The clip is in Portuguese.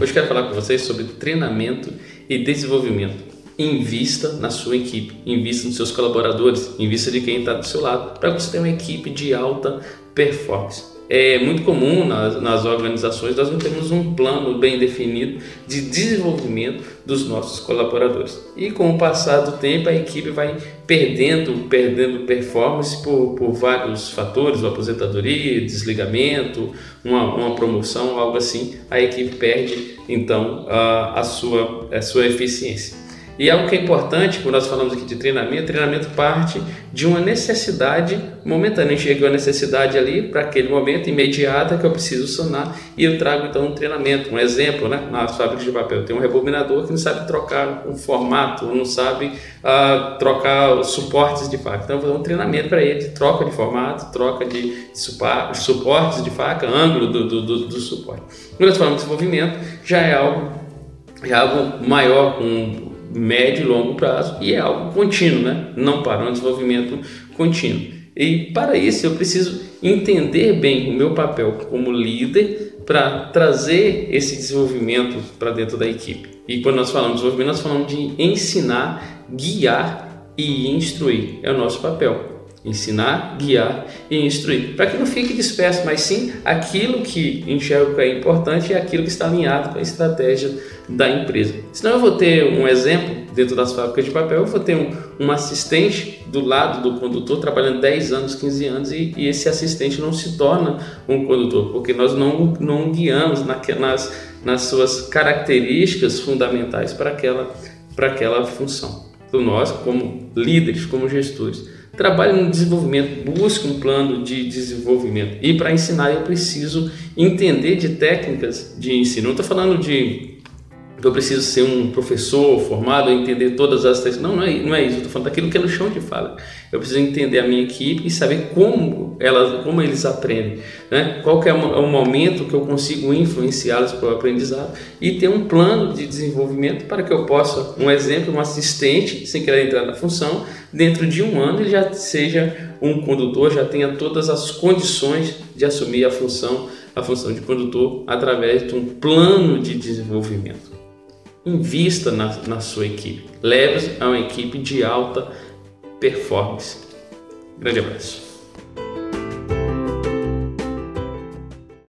Hoje quero falar com vocês sobre treinamento e desenvolvimento. Invista na sua equipe, invista nos seus colaboradores, invista de quem está do seu lado, para você ter uma equipe de alta performance. É muito comum nas, nas, organizações nós não temos um plano bem definido de desenvolvimento dos nossos colaboradores. E com o passar do tempo a equipe vai perdendo, perdendo performance por, por vários fatores, aposentadoria, desligamento, uma, uma promoção, algo assim. A equipe perde então a, a, sua, a sua eficiência. E algo que é importante, quando nós falamos aqui de treinamento, treinamento parte de uma necessidade momentânea. Chega uma necessidade ali para aquele momento imediata que eu preciso sanar e eu trago então um treinamento. Um exemplo, né? Nas fábricas de papel tem um rebobinador que não sabe trocar um formato, não sabe uh, trocar os suportes de faca. Então eu vou dar um treinamento para ele de troca de formato, troca de suportes de faca, ângulo do, do, do, do suporte. Quando nós falamos de desenvolvimento, já é algo, é algo maior, com médio e longo prazo e é algo contínuo, né? não para um desenvolvimento contínuo. E para isso eu preciso entender bem o meu papel como líder para trazer esse desenvolvimento para dentro da equipe. E quando nós falamos de desenvolvimento, nós falamos de ensinar, guiar e instruir. É o nosso papel ensinar, guiar e instruir, para que não fique disperso, mas sim aquilo que enxergo que é importante e aquilo que está alinhado com a estratégia da empresa. Senão eu vou ter um exemplo dentro das fábricas de papel, eu vou ter um, um assistente do lado do condutor trabalhando 10 anos, 15 anos e, e esse assistente não se torna um condutor, porque nós não, não guiamos na, nas, nas suas características fundamentais para aquela, para aquela função. Então nós, como líderes, como gestores, trabalhe no desenvolvimento, busque um plano de desenvolvimento. E para ensinar eu preciso entender de técnicas de ensino. Não estou falando de eu preciso ser um professor formado, entender todas as técnicas. Não, não é, não é isso. Estou falando daquilo que é no chão de fala. Eu preciso entender a minha equipe e saber como, elas, como eles aprendem. Né? Qual é o momento que eu consigo influenciá-los para o aprendizado e ter um plano de desenvolvimento para que eu possa, um exemplo, um assistente, sem querer entrar na função, dentro de um ano ele já seja um condutor, já tenha todas as condições de assumir a função, a função de condutor através de um plano de desenvolvimento. Invista na, na sua equipe. Leve a uma equipe de alta performance. Grande abraço.